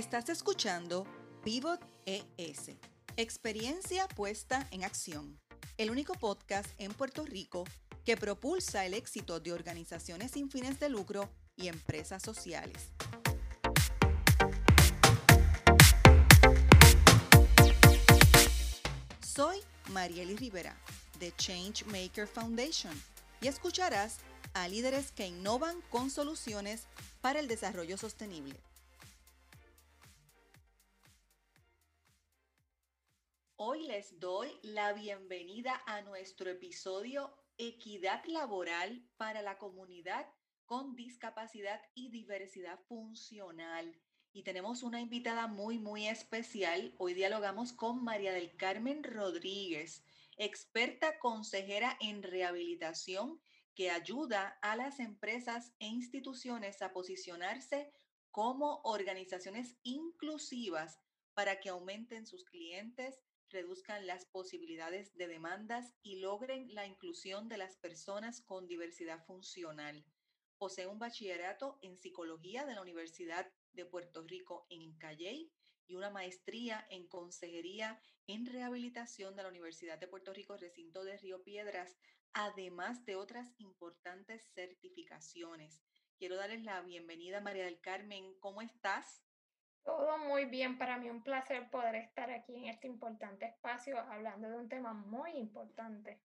Estás escuchando Pivot ES, experiencia puesta en acción, el único podcast en Puerto Rico que propulsa el éxito de organizaciones sin fines de lucro y empresas sociales. Soy Marieli Rivera de Changemaker Foundation y escucharás a líderes que innovan con soluciones para el desarrollo sostenible. Hoy les doy la bienvenida a nuestro episodio Equidad Laboral para la Comunidad con Discapacidad y Diversidad Funcional. Y tenemos una invitada muy, muy especial. Hoy dialogamos con María del Carmen Rodríguez, experta consejera en rehabilitación que ayuda a las empresas e instituciones a posicionarse como organizaciones inclusivas para que aumenten sus clientes, reduzcan las posibilidades de demandas y logren la inclusión de las personas con diversidad funcional. Posee un bachillerato en psicología de la Universidad de Puerto Rico en Calley y una maestría en consejería en rehabilitación de la Universidad de Puerto Rico, recinto de Río Piedras, además de otras importantes certificaciones. Quiero darles la bienvenida, María del Carmen. ¿Cómo estás? Todo muy bien, para mí un placer poder estar aquí en este importante espacio hablando de un tema muy importante.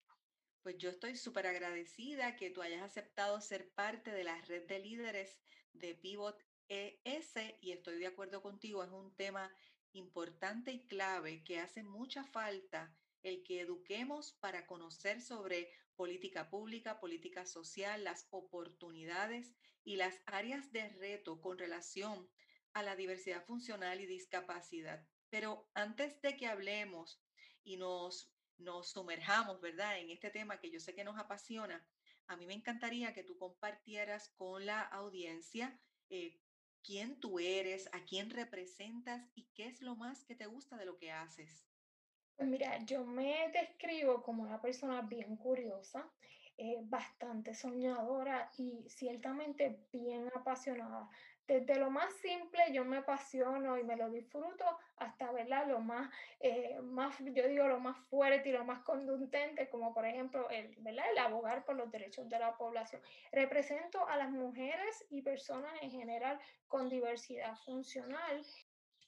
Pues yo estoy súper agradecida que tú hayas aceptado ser parte de la red de líderes de Pivot ES y estoy de acuerdo contigo, es un tema importante y clave que hace mucha falta el que eduquemos para conocer sobre política pública, política social, las oportunidades y las áreas de reto con relación a la diversidad funcional y discapacidad. Pero antes de que hablemos y nos, nos sumerjamos, ¿verdad?, en este tema que yo sé que nos apasiona, a mí me encantaría que tú compartieras con la audiencia eh, quién tú eres, a quién representas y qué es lo más que te gusta de lo que haces. Pues mira, yo me describo como una persona bien curiosa, eh, bastante soñadora y ciertamente bien apasionada desde lo más simple yo me apasiono y me lo disfruto hasta ¿verdad? lo más, eh, más, yo digo lo más fuerte y lo más contundente, como por ejemplo el, ¿verdad? el abogar por los derechos de la población. Represento a las mujeres y personas en general con diversidad funcional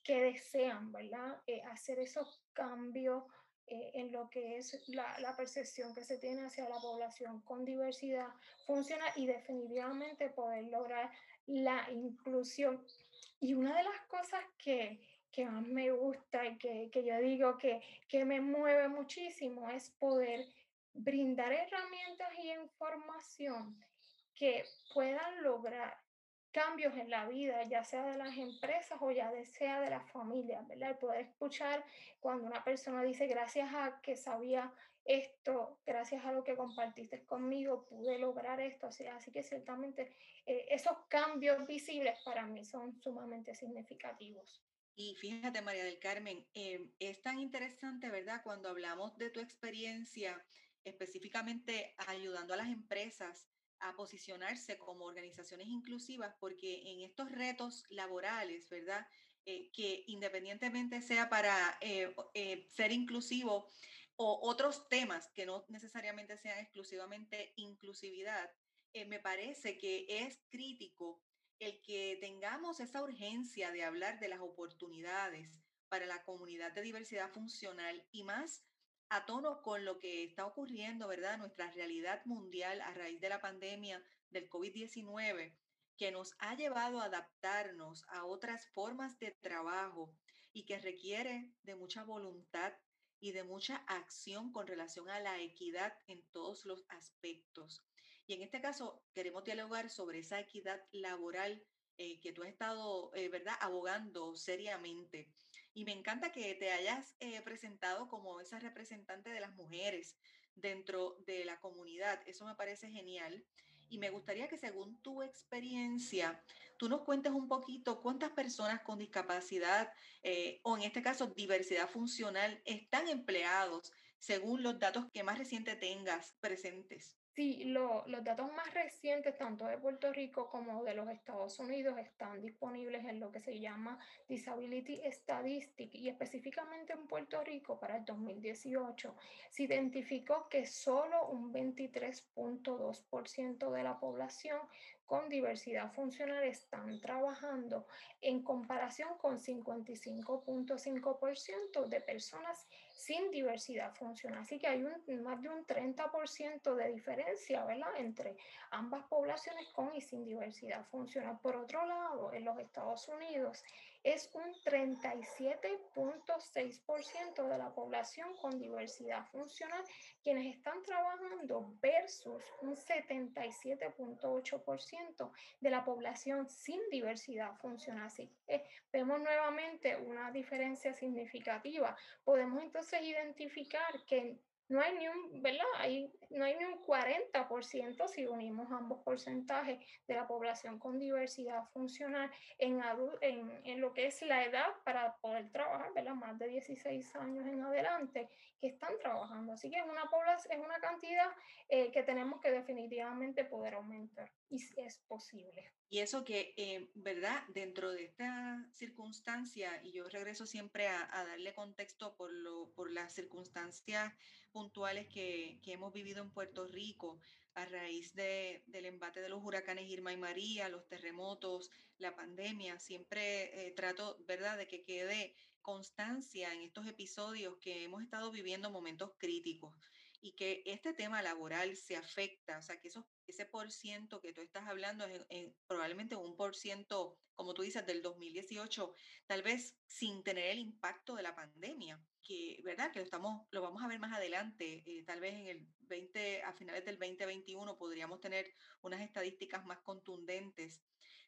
que desean ¿verdad? Eh, hacer esos cambios eh, en lo que es la, percepción que se tiene hacia la población con diversidad funcional y definitivamente poder lograr la inclusión. Y una de las cosas que, que más me gusta y que, que yo digo que, que me mueve muchísimo es poder brindar herramientas y información que puedan lograr cambios en la vida, ya sea de las empresas o ya sea de las familias, ¿verdad? El poder escuchar cuando una persona dice gracias a que sabía esto, gracias a lo que compartiste conmigo, pude lograr esto. Así, así que ciertamente eh, esos cambios visibles para mí son sumamente significativos. Y fíjate, María del Carmen, em, es tan interesante, ¿verdad? Cuando hablamos de tu experiencia, específicamente ayudando a las empresas a posicionarse como organizaciones inclusivas, porque en estos retos laborales, ¿verdad? Eh, que independientemente sea para eh, ser inclusivo, o otros temas que no necesariamente sean exclusivamente inclusividad, eh, me parece que es crítico el que tengamos esa urgencia de hablar de las oportunidades para la comunidad de diversidad funcional y más a tono con lo que está ocurriendo, ¿verdad? Nuestra realidad mundial a raíz de la pandemia del COVID-19, que nos ha llevado a adaptarnos a otras formas de trabajo y que requiere de mucha voluntad y de mucha acción con relación a la equidad en todos los aspectos. Y en este caso queremos dialogar sobre esa equidad laboral eh, que tú has estado, eh, ¿verdad?, abogando seriamente. Y me encanta que te hayas eh, presentado como esa representante de las mujeres dentro de la comunidad. Eso me parece genial. Y me gustaría que según tu experiencia, tú nos cuentes un poquito cuántas personas con discapacidad eh, o en este caso diversidad funcional están empleados según los datos que más reciente tengas presentes. Sí, los datos más recientes, tanto de Puerto Rico como de los Estados Unidos, están disponibles en lo que se llama Disability Statistics y específicamente en Puerto Rico para el 2018 se identificó que solo un 23.2% de la población con diversidad funcional están trabajando en comparación con 55.5% de personas sin diversidad funcional. Así que hay un, más de un 30% de diferencia ¿verdad? entre ambas poblaciones con y sin diversidad funcional. Por otro lado, en los Estados Unidos es un 37.6% de la población con diversidad funcional quienes están trabajando versus un 77.8% de la población sin diversidad funcional. Así vemos nuevamente una diferencia significativa. Podemos entonces identificar que no hay ni un, ¿verdad? Hay, no hay ni un 40% si unimos ambos porcentajes de la población con diversidad funcional en, en, en, lo que es la edad para poder trabajar, ¿verdad? Más de 16 años en adelante que están trabajando. Así que es una, población, es una cantidad eh, que tenemos que definitivamente poder aumentar y es posible. Y eso que, eh, ¿verdad? Dentro de esta circunstancia, y yo regreso siempre a, a darle contexto por, lo, por las circunstancias puntuales que, que, hemos vivido en Puerto Rico a raíz de, del embate de los huracanes Irma y María, los terremotos, la pandemia, siempre eh, trato, ¿verdad?, de que quede constancia en estos episodios que hemos estado viviendo momentos críticos y que este tema laboral se afecta, o sea, que esos, ese por ciento que tú estás hablando es, probablemente un por ciento, como tú dices, del 2018, tal vez sin tener el impacto de la pandemia, que, ¿verdad? Que lo, estamos, lo vamos a ver más adelante, eh, tal vez en el 20, a finales del 2021 podríamos tener unas estadísticas más contundentes.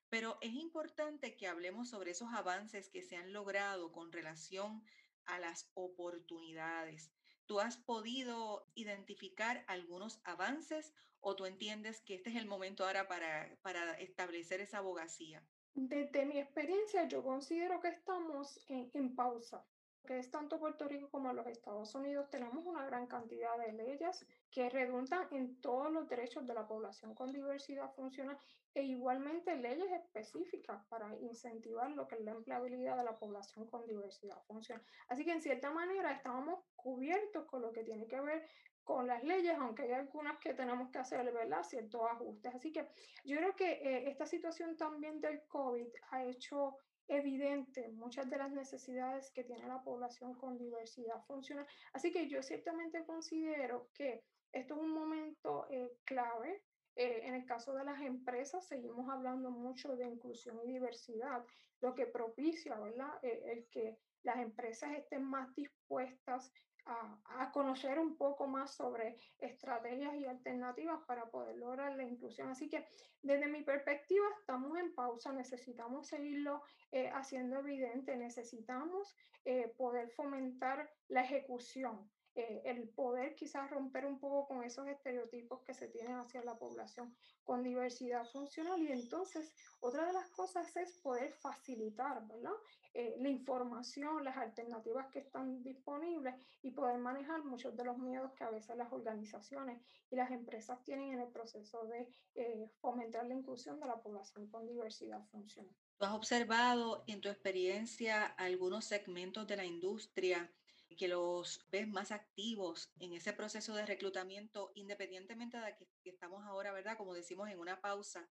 Pero es importante que hablemos sobre esos avances que se han logrado con relación a las oportunidades. ¿Tú has podido identificar algunos avances o tú entiendes que este es el momento ahora para, para establecer esa abogacía? Desde mi experiencia, yo considero que estamos en, en pausa que es tanto Puerto Rico como los Estados Unidos, tenemos una gran cantidad de leyes que redundan en todos los derechos de la población con diversidad funcional e igualmente leyes específicas para incentivar lo que es la empleabilidad de la población con diversidad funcional. Así que en cierta manera estamos cubiertos con lo que tiene que ver con las leyes, aunque hay algunas que tenemos que hacer, ¿verdad? Ciertos ajustes. Así que yo creo que eh, esta situación también del COVID ha hecho evidente muchas de las necesidades que tiene la población con diversidad funcional. Así que yo ciertamente considero que esto es un momento eh, clave. Eh, en el caso de las empresas, seguimos hablando mucho de inclusión y diversidad, lo que propicia ¿verdad? Eh, el que las empresas estén más dispuestas a, conocer un poco más sobre estrategias y alternativas para poder lograr la inclusión. Así que desde mi perspectiva estamos en pausa, necesitamos seguirlo eh, haciendo evidente, necesitamos eh, poder fomentar la ejecución. Eh, el poder quizás romper un poco con esos estereotipos que se tienen hacia la población con diversidad funcional. Y entonces, otra de las cosas es poder facilitar, ¿verdad? Eh, la información, las alternativas que están disponibles y poder manejar muchos de los miedos que a veces las organizaciones y las empresas tienen en el proceso de eh, fomentar la inclusión de la población con diversidad funcional. ¿Tú has observado en tu experiencia algunos segmentos de la industria que los ves más activos en ese proceso de reclutamiento, independientemente de que, estamos ahora, ¿verdad? Como decimos, en una pausa,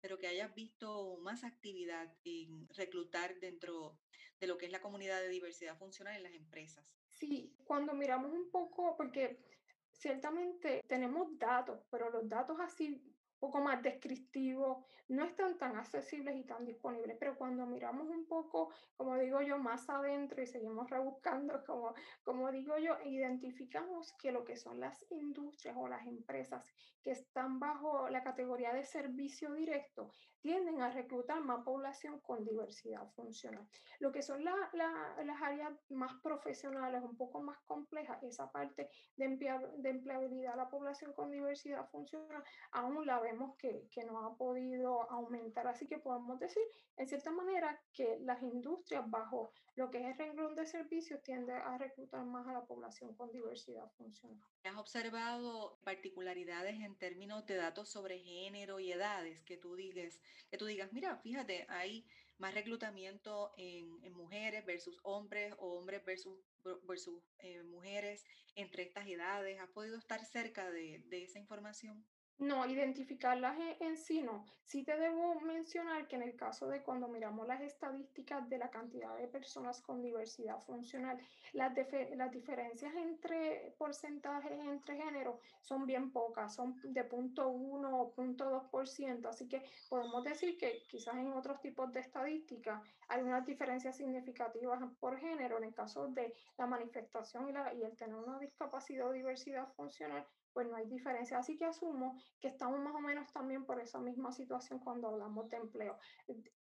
pero que hayas visto más actividad en reclutar dentro de lo que es la comunidad de diversidad funcional en las empresas. Sí, cuando miramos un poco, porque ciertamente tenemos datos, pero los datos así poco más descriptivos, no están tan accesibles y tan disponibles, pero cuando miramos un poco, como digo yo, más adentro y seguimos rebuscando, como, como digo yo, identificamos que lo que son las industrias o las empresas que están bajo la categoría de servicio directo tienden a reclutar más población con diversidad funcional. Lo que son las áreas más profesionales, un poco más complejas, esa parte de, empleabilidad, la población con diversidad funcional, aún la vemos sabemos que, que, no ha podido aumentar. Así que podemos decir, en cierta manera, que las industrias bajo lo que es el renglón de servicios tienden a reclutar más a la población con diversidad funcional. ¿Has observado particularidades en términos de datos sobre género y edades que tú digas, que tú digas, mira, fíjate, hay más reclutamiento en, en mujeres versus hombres o hombres versus, versus eh, mujeres entre estas edades? ¿Has podido estar cerca de, de esa información? No, identificarlas en, sí no. Sí te debo mencionar que en el caso de cuando miramos las estadísticas de la cantidad de personas con diversidad funcional, las, las diferencias entre porcentajes entre géneros son bien pocas, son de 0.1 o 0.2%, así que podemos decir que quizás en otros tipos de estadísticas hay unas diferencias significativas por género, en el caso de la manifestación y, y el tener una discapacidad o diversidad funcional, pues no hay diferencia. Así que asumo que estamos más o menos también por esa misma situación cuando hablamos de empleo.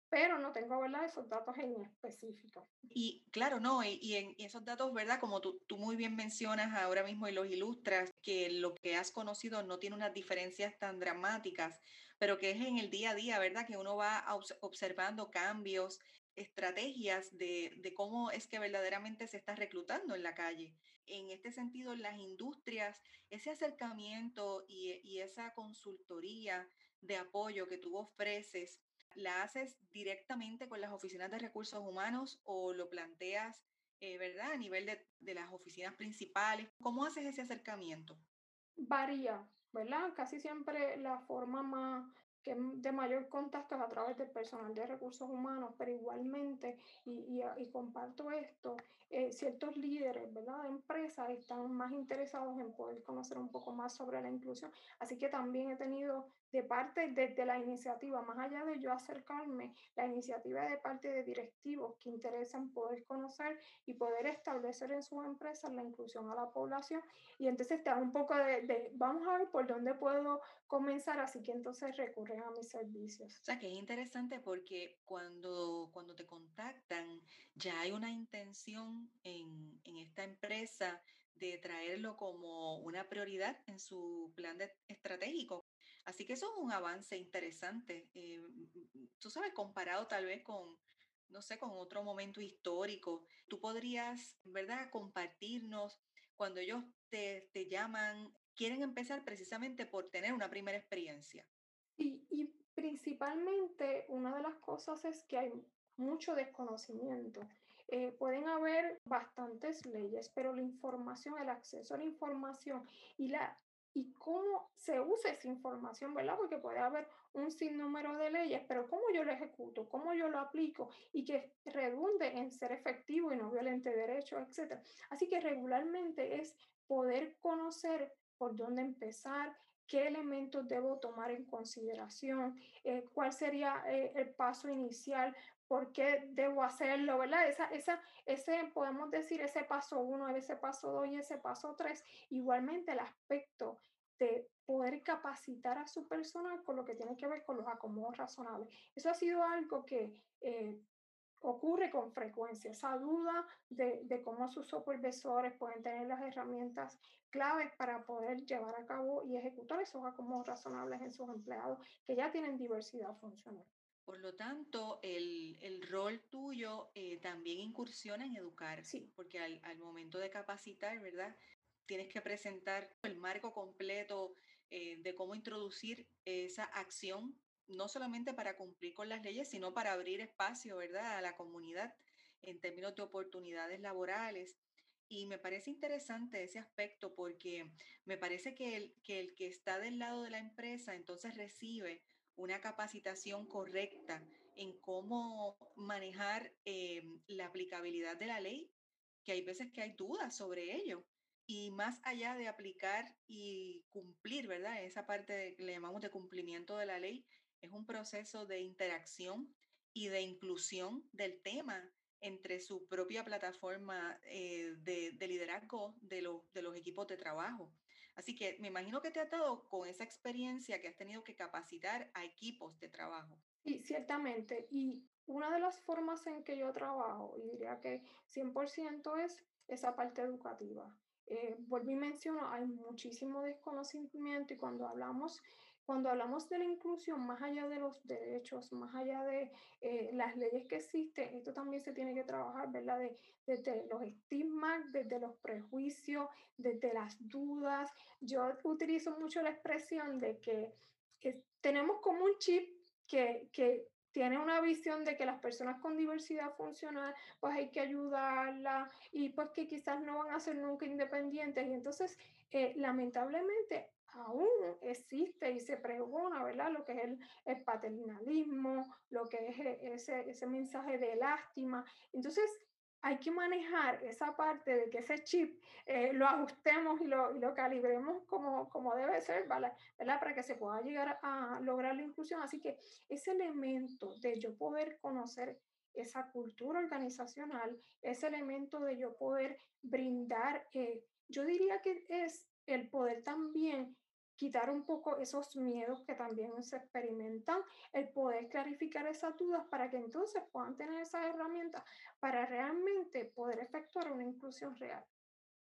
Pero no tengo, esos datos en específico. Y claro, no, y, en esos datos, ¿verdad?, como tú, tú muy bien mencionas ahora mismo y los ilustras, que lo que has conocido no tiene unas diferencias tan dramáticas, pero que es en el día a día, ¿verdad?, que uno va observando cambios, estrategias de, de cómo es que verdaderamente se está reclutando en la calle en este sentido, las industrias, ese acercamiento y, esa consultoría de apoyo que tú ofreces, ¿la haces directamente con las oficinas de recursos humanos o lo planteas, eh, verdad, a nivel de, de las oficinas principales? ¿Cómo haces ese acercamiento? Varía, ¿verdad? Casi siempre la forma más que de mayor contacto a través del personal de recursos humanos, pero igualmente, y, y, comparto esto, eh, ciertos líderes ¿verdad? de empresas están más interesados en poder conocer un poco más sobre la inclusión. Así que también he tenido de parte desde la iniciativa, más allá de yo acercarme, la iniciativa de parte de directivos que interesan poder conocer y poder establecer en sus empresas la inclusión a la población. Y entonces está un poco de, de, vamos a ver por dónde puedo comenzar, así que entonces recurren a mis servicios. O sea, que es interesante porque cuando, cuando te contactan, ya hay una intención en, en esta empresa de traerlo como una prioridad en su plan de, estratégico. Así que eso es un avance interesante. Eh, tú sabes, comparado tal vez con, no sé, con otro momento histórico, tú podrías, ¿verdad?, compartirnos cuando ellos te, te llaman, quieren empezar precisamente por tener una primera experiencia. Y, y principalmente una de las cosas es que hay mucho desconocimiento. Eh, pueden haber bastantes leyes, pero la información, el acceso a la información y la y cómo se usa esa información, ¿verdad? Porque puede haber un sinnúmero de leyes, pero cómo yo lo ejecuto, cómo yo lo aplico y que redunde en ser efectivo y no violente derechos, etc. Así que regularmente es poder conocer por dónde empezar, qué elementos debo tomar en consideración, eh, cuál sería eh, el paso inicial, por qué debo hacerlo, ¿verdad? Esa, esa, ese, podemos decir, ese paso uno, ese paso dos y ese paso tres. Igualmente el aspecto de poder capacitar a su personal con lo que tiene que ver con los acomodos razonables. Eso ha sido algo que eh, ocurre con frecuencia, esa duda de, cómo sus supervisores pueden tener las herramientas claves para poder llevar a cabo y ejecutar esos acomodos razonables en sus empleados que ya tienen diversidad funcional. Por lo tanto, el, el rol tuyo eh, también incursiona en educar, sí. porque al, al, momento de capacitar, ¿verdad? Tienes que presentar el marco completo eh, de cómo introducir esa acción, no solamente para cumplir con las leyes, sino para abrir espacio, ¿verdad?, a la comunidad en términos de oportunidades laborales. Y me parece interesante ese aspecto porque me parece que el, que el que está del lado de la empresa entonces recibe una capacitación correcta en cómo manejar eh, la aplicabilidad de la ley, que hay veces que hay dudas sobre ello. Y más allá de aplicar y cumplir, ¿verdad? Esa parte que le llamamos de cumplimiento de la ley, es un proceso de interacción y de inclusión del tema entre su propia plataforma eh, de, de, liderazgo de, lo, de los equipos de trabajo. Así que me imagino que te ha dado con esa experiencia que has tenido que capacitar a equipos de trabajo. Sí, ciertamente. Y una de las formas en que yo trabajo, y diría que 100% es esa parte educativa. Eh, vuelvo y menciono, hay muchísimo desconocimiento y cuando hablamos cuando hablamos de la inclusión, más allá de los derechos, más allá de eh, las leyes que existen, esto también se tiene que trabajar, ¿verdad? De, desde los estigmas, desde los prejuicios, desde las dudas. Yo utilizo mucho la expresión de que tenemos como un chip que, que tiene una visión de que las personas con diversidad funcional, pues hay que ayudarla y pues que quizás no van a ser nunca independientes. Y entonces, eh, lamentablemente, aún existe y se pregona, ¿verdad? Lo que es el, paternalismo, lo que es eh, ese, ese mensaje de lástima. Entonces, hay que manejar esa parte de que ese chip eh, lo ajustemos y lo, y lo calibremos como, como debe ser, ¿verdad? Para que se pueda llegar a lograr la inclusión. Así que ese elemento de yo poder conocer esa cultura organizacional, ese elemento de yo poder brindar, eh, yo diría que es el poder también quitar un poco esos miedos que también se experimentan, el poder clarificar esas dudas para que entonces puedan tener esas herramientas para realmente poder efectuar una inclusión real.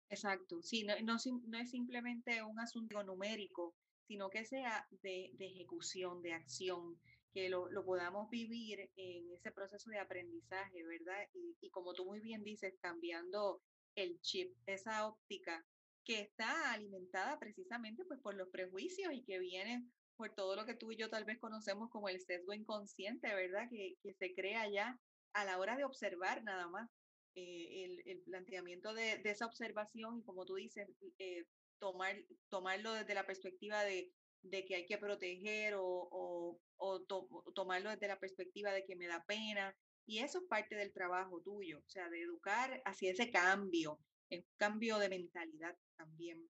Exacto, sí, no, no, no es simplemente un asunto numérico, sino que sea de, de ejecución, de acción, que lo, lo, podamos vivir en ese proceso de aprendizaje, ¿verdad? Y, y como tú muy bien dices, cambiando el chip, esa óptica que está alimentada precisamente pues, por los prejuicios y que vienen por todo lo que tú y yo tal vez conocemos como el sesgo inconsciente, ¿verdad? Que, que se crea ya a la hora de observar nada más eh, el, el, planteamiento de, de, esa observación y como tú dices, eh, tomar, tomarlo desde la perspectiva de, de que hay que proteger o, o, o, to, tomarlo desde la perspectiva de que me da pena. Y eso es parte del trabajo tuyo, o sea, de educar hacia ese cambio, un cambio de mentalidad también.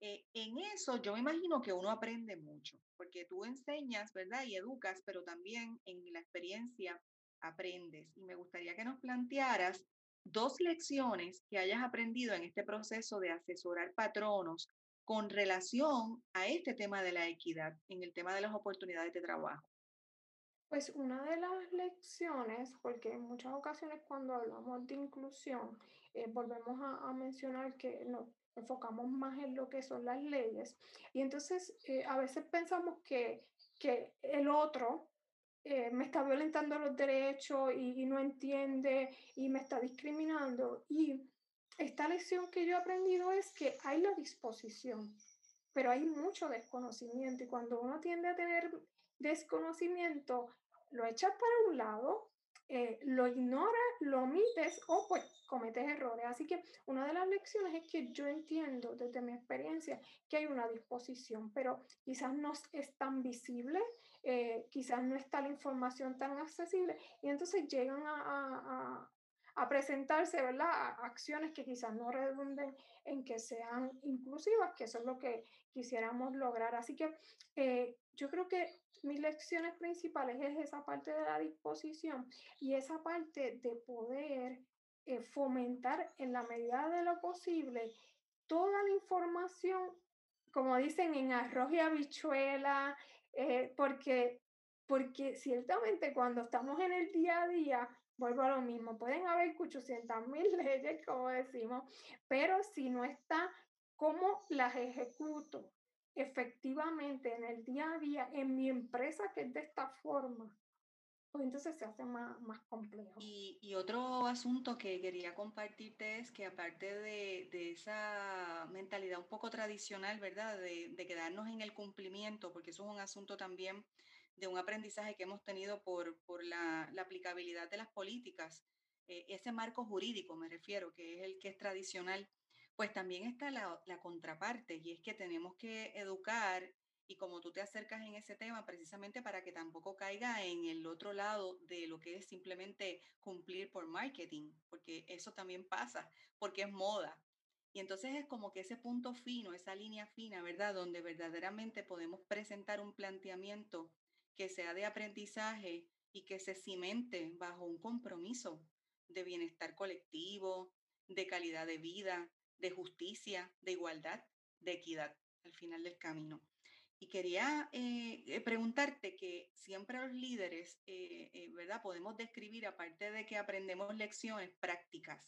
Eh, en eso yo me imagino que uno aprende mucho, porque tú enseñas, ¿verdad? Y educas, pero también en la experiencia aprendes. Y me gustaría que nos plantearas dos lecciones que hayas aprendido en este proceso de asesorar patronos con relación a este tema de la equidad, en el tema de las oportunidades de trabajo. Pues una de las lecciones, porque en muchas ocasiones cuando hablamos de inclusión, eh, volvemos a, a, mencionar que nos enfocamos más en lo que son las leyes. Y entonces eh, a veces pensamos que, que el otro eh, me está violentando los derechos y, y, no entiende y me está discriminando. Y esta lección que yo he aprendido es que hay la disposición, pero hay mucho desconocimiento. Y cuando uno tiende a tener desconocimiento, lo echas para un lado, eh, lo ignoras, lo omites o pues cometes errores. Así que una de las lecciones es que yo entiendo desde mi experiencia que hay una disposición, pero quizás no es tan visible, eh, quizás no está la información tan accesible y entonces llegan a, presentarse, ¿verdad? acciones que quizás no redunden en que sean inclusivas, que eso es lo que quisiéramos lograr. Así que eh, yo creo que mis lecciones principales es esa parte de la disposición y esa parte de poder eh, fomentar en la medida de lo posible toda la información, como dicen, en arroz y habichuela, eh, porque, porque ciertamente cuando estamos en el día a día, vuelvo a lo mismo, pueden haber 800 mil leyes, como decimos, pero si no está, ¿cómo las ejecuto? efectivamente en el día a día en mi empresa que es de esta forma, pues entonces se hace más, más complejo. Y, otro asunto que quería compartirte es que aparte de, de esa mentalidad un poco tradicional, ¿verdad? De, quedarnos en el cumplimiento, porque eso es un asunto también de un aprendizaje que hemos tenido por, por la, aplicabilidad de las políticas, eh, ese marco jurídico me refiero, que es el que es tradicional pues también está la, la, contraparte y es que tenemos que educar y como tú te acercas en ese tema precisamente para que tampoco caiga en el otro lado de lo que es simplemente cumplir por marketing, porque eso también pasa, porque es moda. Y entonces es como que ese punto fino, esa línea fina, ¿verdad? Donde verdaderamente podemos presentar un planteamiento que sea de aprendizaje y que se cimente bajo un compromiso de bienestar colectivo, de calidad de vida, de justicia, de igualdad, de equidad al final del camino. Y quería eh, eh, preguntarte que siempre los líderes, eh, ¿verdad? Podemos describir, aparte de que aprendemos lecciones prácticas.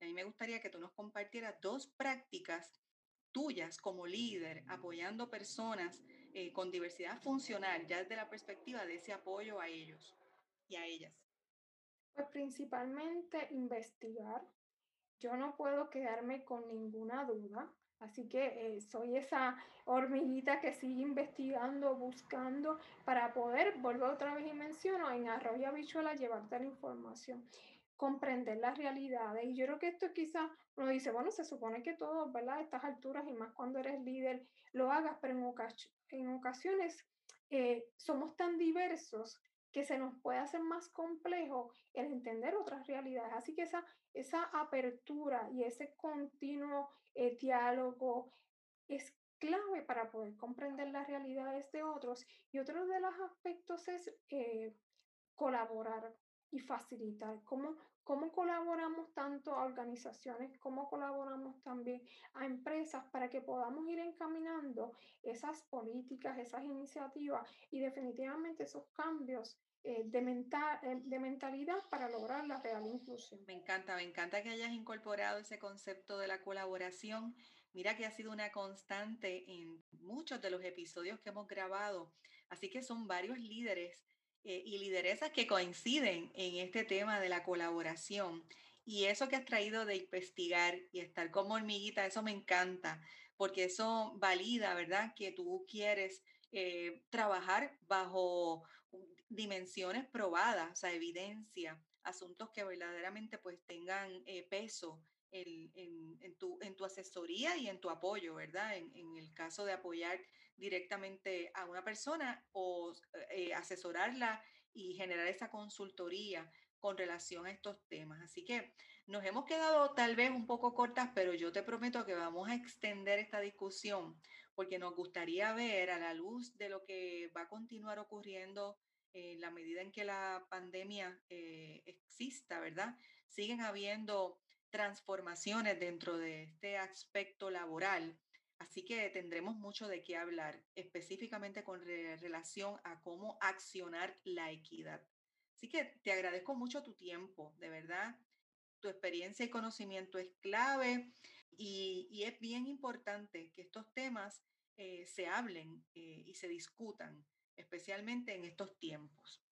A mí me gustaría que tú nos compartieras dos prácticas tuyas como líder, apoyando personas eh, con diversidad funcional, ya desde la perspectiva de ese apoyo a ellos y a ellas? Pues principalmente investigar. Yo no puedo quedarme con ninguna duda, así que eh, soy esa hormiguita que sigue investigando, buscando para poder, vuelvo otra vez y menciono, en Arroyo Habichuela llevarte la información comprender las realidades. Y yo creo que esto quizás uno dice, bueno, se supone que todos, ¿verdad? A estas alturas y más cuando eres líder, lo hagas, pero en, ocasiones eh, somos tan diversos que se nos puede hacer más complejo el entender otras realidades. Así que esa, esa apertura y ese continuo eh, diálogo es clave para poder comprender las realidades de otros. Y otro de los aspectos es eh, colaborar y facilitar. ¿Cómo, ¿Cómo colaboramos tanto a organizaciones, cómo colaboramos también a empresas para que podamos ir encaminando esas políticas, esas iniciativas y definitivamente esos cambios eh, de, mental, eh, de mentalidad para lograr la real inclusión? Me encanta, me encanta que hayas incorporado ese concepto de la colaboración. Mira que ha sido una constante en muchos de los episodios que hemos grabado. Así que son varios líderes eh, y lideresas que coinciden en este tema de la colaboración. Y eso que has traído de investigar y estar como hormiguita, eso me encanta, porque eso valida, ¿verdad? Que tú quieres eh, trabajar bajo dimensiones probadas, o sea, evidencia, asuntos que verdaderamente pues tengan eh, peso en, en, tu, en, tu, asesoría y en tu apoyo, ¿verdad? En, en, el caso de apoyar directamente a una persona o eh, asesorarla y generar esa consultoría con relación a estos temas. Así que nos hemos quedado tal vez un poco cortas, pero yo te prometo que vamos a extender esta discusión porque nos gustaría ver a la luz de lo que va a continuar ocurriendo en la medida en que la pandemia eh, exista, ¿verdad? Siguen habiendo transformaciones dentro de este aspecto laboral. Así que tendremos mucho de qué hablar, específicamente con relación a cómo accionar la equidad. Así que te agradezco mucho tu tiempo, de verdad. Tu experiencia y conocimiento es clave y, es bien importante que estos temas eh, se hablen eh, y se discutan, especialmente en estos tiempos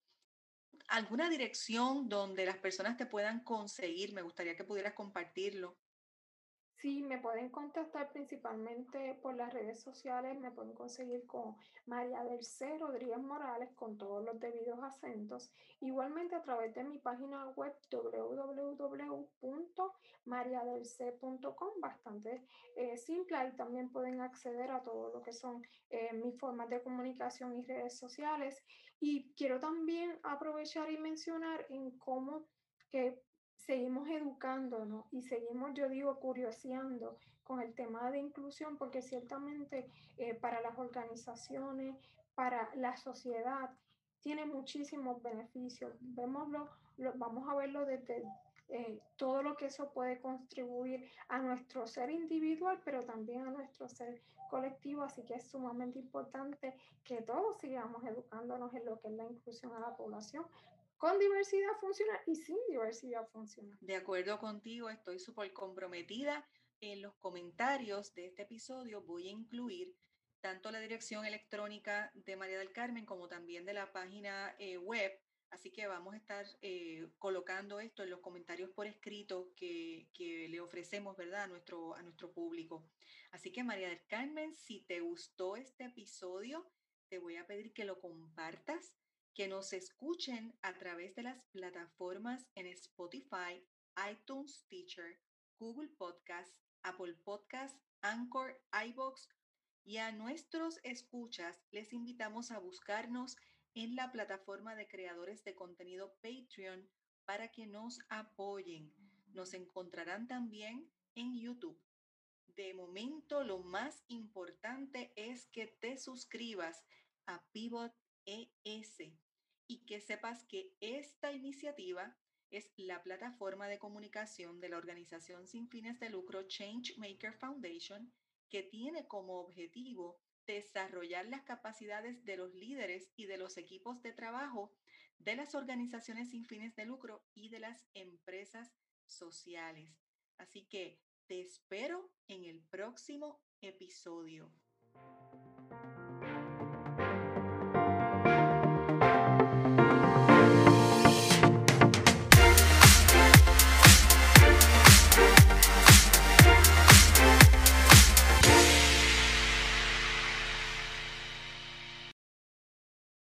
alguna dirección donde las personas te puedan conseguir. Me gustaría que pudieras compartirlo. Sí, me pueden contactar principalmente por las redes sociales, me pueden conseguir con María del C. Rodríguez Morales con todos los debidos acentos. Igualmente a través de mi página web www.mariadelc.com, bastante eh, simple. Ahí también pueden acceder a todo lo que son eh, mis formas de comunicación y redes sociales. Y quiero también aprovechar y mencionar en cómo que seguimos educándonos y seguimos, yo digo, curioseando con el tema de inclusión, porque ciertamente eh, para las organizaciones, para la sociedad, tiene muchísimos beneficios. Vémoslo, lo, vamos a verlo desde eh, todo lo que eso puede contribuir a nuestro ser individual, pero también a nuestro ser colectivo. Así que es sumamente importante que todos sigamos educándonos en lo que es la inclusión a la población, con diversidad funcional y sin diversidad funcional. De acuerdo contigo, estoy súper comprometida. En los comentarios de este episodio voy a incluir tanto la dirección electrónica de María del Carmen como también de la página eh, web. Así que vamos a estar eh, colocando esto en los comentarios por escrito que, que, le ofrecemos, ¿verdad?, nuestro, a nuestro público. Así que María del Carmen, si te gustó este episodio, te voy a pedir que lo compartas que nos escuchen a través de las plataformas en Spotify, iTunes Teacher, Google Podcast, Apple Podcast, Anchor, iBox y a nuestros escuchas les invitamos a buscarnos en la plataforma de creadores de contenido Patreon para que nos apoyen. Nos encontrarán también en YouTube. De momento, lo más importante es que te suscribas a Pivot ES y que sepas que esta iniciativa es la plataforma de comunicación de la organización sin fines de lucro Changemaker Foundation, que tiene como objetivo desarrollar las capacidades de los líderes y de los equipos de trabajo de las organizaciones sin fines de lucro y de las empresas sociales. Así que te espero en el próximo episodio.